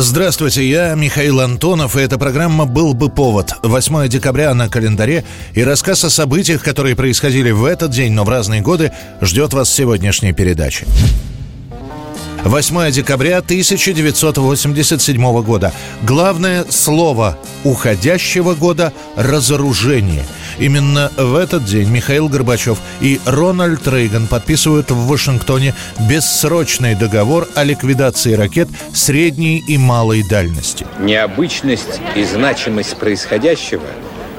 Здравствуйте, я Михаил Антонов, и эта программа «Был бы повод». 8 декабря на календаре, и рассказ о событиях, которые происходили в этот день, но в разные годы, ждет вас в сегодняшней передаче. 8 декабря 1987 года. Главное слово уходящего года – разоружение. Именно в этот день Михаил Горбачев и Рональд Рейган подписывают в Вашингтоне бессрочный договор о ликвидации ракет средней и малой дальности. Необычность и значимость происходящего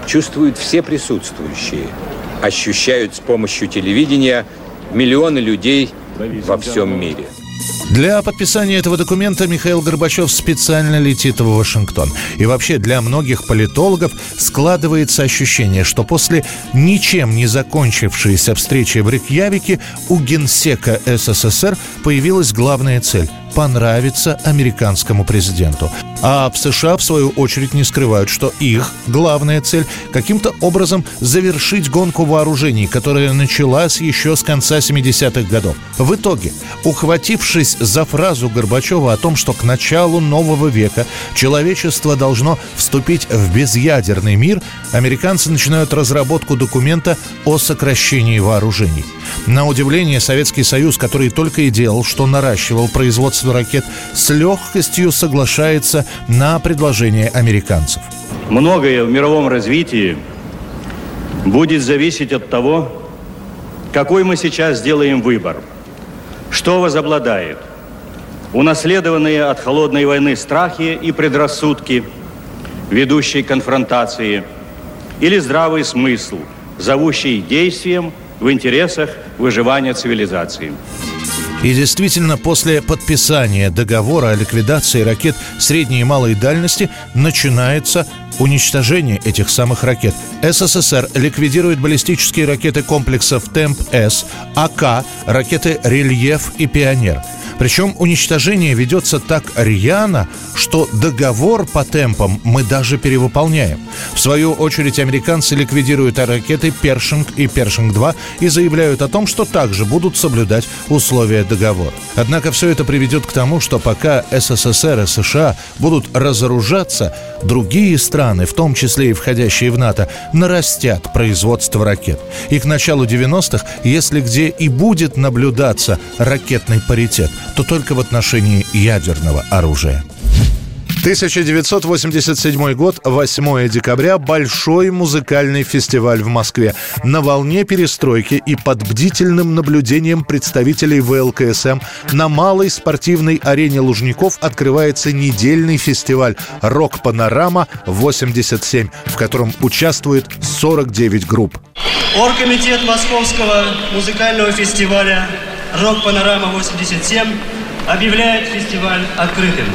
чувствуют все присутствующие, ощущают с помощью телевидения миллионы людей во всем мире – для подписания этого документа Михаил Горбачев специально летит в Вашингтон. И вообще для многих политологов складывается ощущение, что после ничем не закончившейся встречи в Рикьявике у генсека СССР появилась главная цель понравится американскому президенту. А в США, в свою очередь, не скрывают, что их главная цель – каким-то образом завершить гонку вооружений, которая началась еще с конца 70-х годов. В итоге, ухватившись за фразу Горбачева о том, что к началу нового века человечество должно вступить в безъядерный мир, американцы начинают разработку документа о сокращении вооружений. На удивление, Советский Союз, который только и делал, что наращивал производство ракет, с легкостью соглашается на предложение американцев. Многое в мировом развитии будет зависеть от того, какой мы сейчас сделаем выбор. Что возобладает? Унаследованные от холодной войны страхи и предрассудки, ведущие конфронтации, или здравый смысл, зовущий действием в интересах выживания цивилизации. И действительно, после подписания договора о ликвидации ракет средней и малой дальности начинается уничтожение этих самых ракет. СССР ликвидирует баллистические ракеты комплексов «Темп-С», «АК», ракеты «Рельеф» и «Пионер». Причем уничтожение ведется так рьяно, что договор по темпам мы даже перевыполняем. В свою очередь американцы ликвидируют ракеты «Першинг» и «Першинг-2» и заявляют о том, что также будут соблюдать условия договора. Однако все это приведет к тому, что пока СССР и США будут разоружаться, другие страны, в том числе и входящие в НАТО, нарастят производство ракет. И к началу 90-х, если где и будет наблюдаться ракетный паритет, то только в отношении ядерного оружия. 1987 год, 8 декабря, большой музыкальный фестиваль в Москве. На волне перестройки и под бдительным наблюдением представителей ВЛКСМ на малой спортивной арене Лужников открывается недельный фестиваль «Рок-панорама-87», в котором участвует 49 групп. Оргкомитет Московского музыкального фестиваля «Рок-панорама-87» объявляет фестиваль открытым.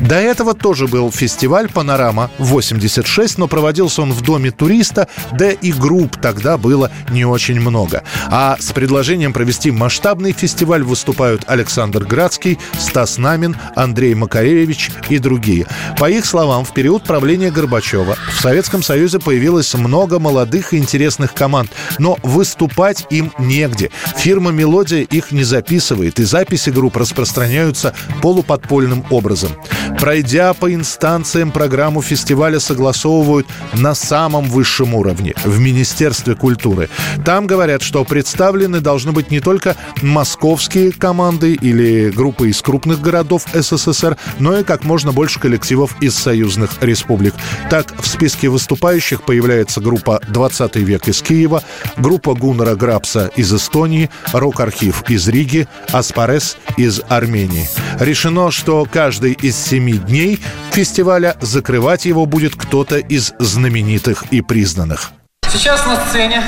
До этого тоже был фестиваль «Панорама-86», но проводился он в Доме туриста, да и групп тогда было не очень много. А с предложением провести масштабный фестиваль выступают Александр Градский, Стас Намин, Андрей Макаревич и другие. По их словам, в период правления Горбачева в Советском Союзе появилось много молодых и интересных команд, но выступать им негде. Фирма «Мелодия» их не записывает, и записи групп распространяются полуподпольным образом. Пройдя по инстанциям программу фестиваля согласовывают на самом высшем уровне, в Министерстве культуры. Там говорят, что представлены должны быть не только московские команды или группы из крупных городов СССР, но и как можно больше коллективов из союзных республик. Так, в списке выступающих появляется группа «20 век» из Киева, группа Гуннера Грабса из Эстонии, Рок-архив из Риги, Аспарес из Армении. Решено, что каждый из семи дней фестиваля закрывать его будет кто-то из знаменитых и признанных. Сейчас на сцене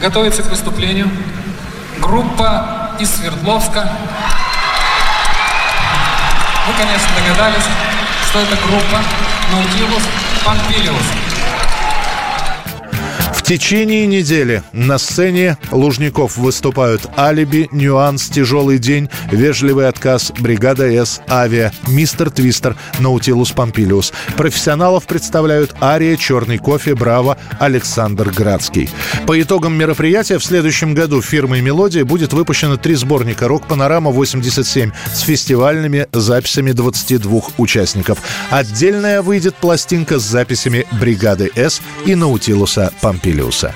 готовится к выступлению группа из Свердловска. Вы, конечно, догадались. что это группа Наутилус Помпилиус. В течение недели на сцене Лужников выступают «Алиби», «Нюанс», «Тяжелый день», «Вежливый отказ», «Бригада С», «Авиа», «Мистер Твистер», «Наутилус Помпилиус». Профессионалов представляют «Ария», «Черный кофе», «Браво», Александр Градский. По итогам мероприятия в следующем году фирмой «Мелодия» будет выпущено три сборника «Рок-панорама-87» с фестивальными записями 22 участников. Отдельная выйдет пластинка с записями «Бригады С» и «Наутилуса Помпилиуса». Помпилиуса.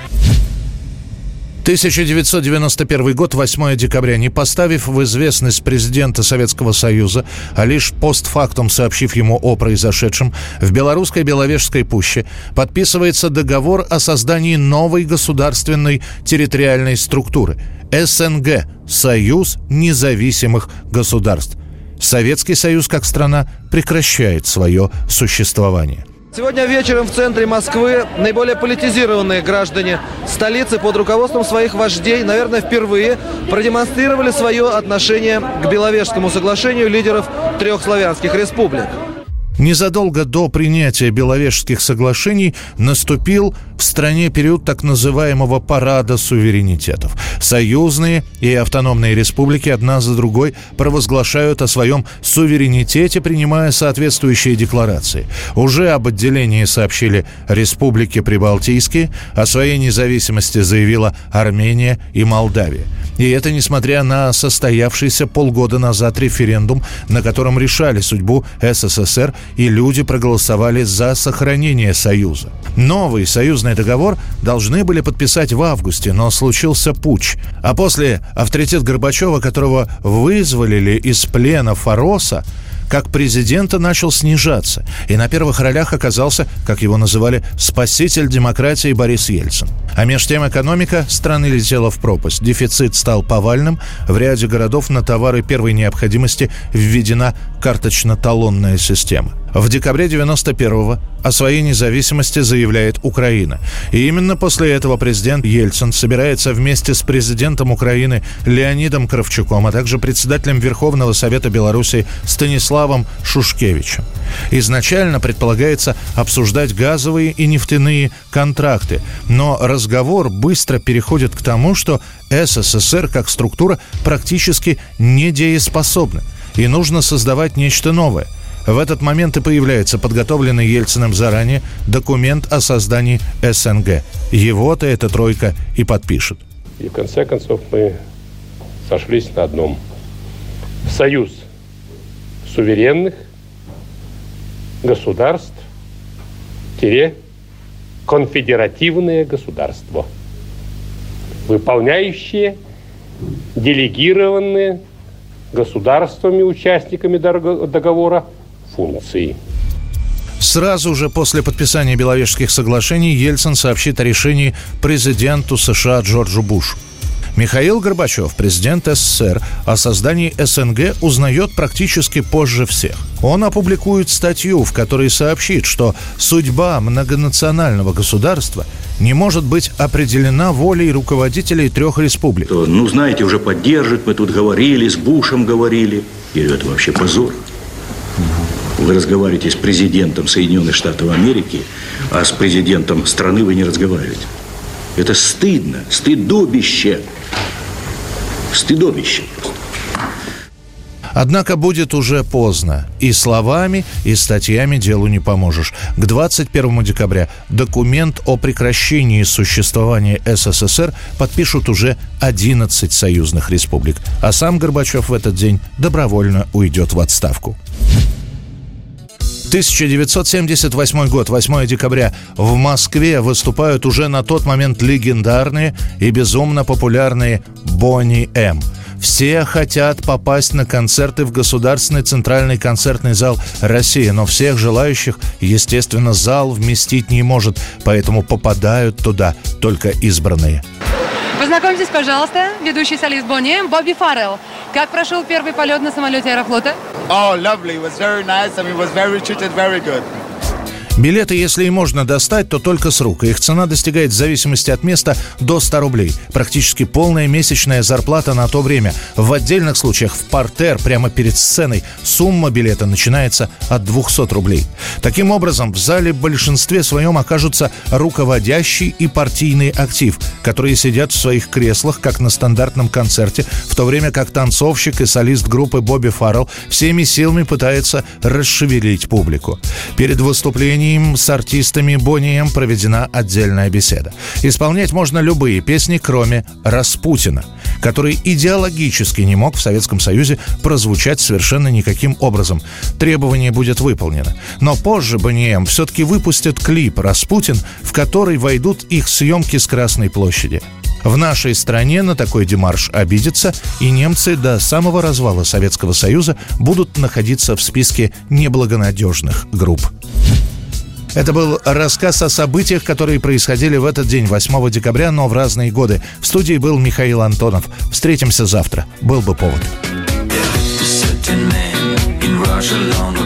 1991 год, 8 декабря. Не поставив в известность президента Советского Союза, а лишь постфактум сообщив ему о произошедшем, в белорусской Беловежской пуще подписывается договор о создании новой государственной территориальной структуры – СНГ – Союз независимых государств. Советский Союз как страна прекращает свое существование – Сегодня вечером в центре Москвы наиболее политизированные граждане столицы под руководством своих вождей, наверное, впервые продемонстрировали свое отношение к Беловежскому соглашению лидеров трех славянских республик. Незадолго до принятия Беловежских соглашений наступил в стране период так называемого парада суверенитетов. Союзные и автономные республики одна за другой провозглашают о своем суверенитете, принимая соответствующие декларации. Уже об отделении сообщили республики Прибалтийские, о своей независимости заявила Армения и Молдавия. И это несмотря на состоявшийся полгода назад референдум, на котором решали судьбу СССР, и люди проголосовали за сохранение Союза. Новый союзный договор должны были подписать в августе, но случился путь. А после авторитет Горбачева, которого вызволили из плена Фароса, как президента начал снижаться, и на первых ролях оказался, как его называли, спаситель демократии Борис Ельцин. А меж тем экономика страны летела в пропасть. Дефицит стал повальным. В ряде городов на товары первой необходимости введена карточно-талонная система. В декабре 91-го о своей независимости заявляет Украина. И именно после этого президент Ельцин собирается вместе с президентом Украины Леонидом Кравчуком, а также председателем Верховного Совета Беларуси Станиславом Шушкевичем. Изначально предполагается обсуждать газовые и нефтяные контракты, но разговор быстро переходит к тому, что СССР как структура практически недееспособна, и нужно создавать нечто новое – в этот момент и появляется подготовленный Ельциным заранее документ о создании СНГ. Его-то эта тройка и подпишет. И в конце концов мы сошлись на одном. Союз суверенных государств тире конфедеративное государство, выполняющие делегированные государствами, участниками договора функций. Сразу же после подписания Беловежских соглашений Ельцин сообщит о решении президенту США Джорджу Бушу. Михаил Горбачев, президент СССР, о создании СНГ узнает практически позже всех. Он опубликует статью, в которой сообщит, что судьба многонационального государства не может быть определена волей руководителей трех республик. Ну, знаете, уже поддержит, мы тут говорили, с Бушем говорили. И это вообще позор. Вы разговариваете с президентом Соединенных Штатов Америки, а с президентом страны вы не разговариваете. Это стыдно, стыдобище. Стыдобище Однако будет уже поздно. И словами, и статьями делу не поможешь. К 21 декабря документ о прекращении существования СССР подпишут уже 11 союзных республик. А сам Горбачев в этот день добровольно уйдет в отставку. 1978 год, 8 декабря. В Москве выступают уже на тот момент легендарные и безумно популярные Бонни М. Все хотят попасть на концерты в Государственный центральный концертный зал России, но всех желающих, естественно, зал вместить не может, поэтому попадают туда только избранные. Познакомьтесь, пожалуйста, ведущий солист Бонни Бобби Фаррелл. Как прошел первый полет на самолете Аэрофлота? Oh, lovely. It was very nice and we was very treated very good. Билеты, если и можно достать, то только с рук. Их цена достигает в зависимости от места до 100 рублей. Практически полная месячная зарплата на то время. В отдельных случаях в портер прямо перед сценой сумма билета начинается от 200 рублей. Таким образом, в зале в большинстве своем окажутся руководящий и партийный актив, которые сидят в своих креслах, как на стандартном концерте, в то время как танцовщик и солист группы Бобби Фаррелл всеми силами пытается расшевелить публику. Перед выступлением ним с артистами Бонни М проведена отдельная беседа. Исполнять можно любые песни, кроме «Распутина», который идеологически не мог в Советском Союзе прозвучать совершенно никаким образом. Требование будет выполнено. Но позже Бонни М все-таки выпустят клип «Распутин», в который войдут их съемки с Красной площади. В нашей стране на такой демарш обидятся, и немцы до самого развала Советского Союза будут находиться в списке неблагонадежных групп. Это был рассказ о событиях, которые происходили в этот день, 8 декабря, но в разные годы. В студии был Михаил Антонов. Встретимся завтра. Был бы повод. бы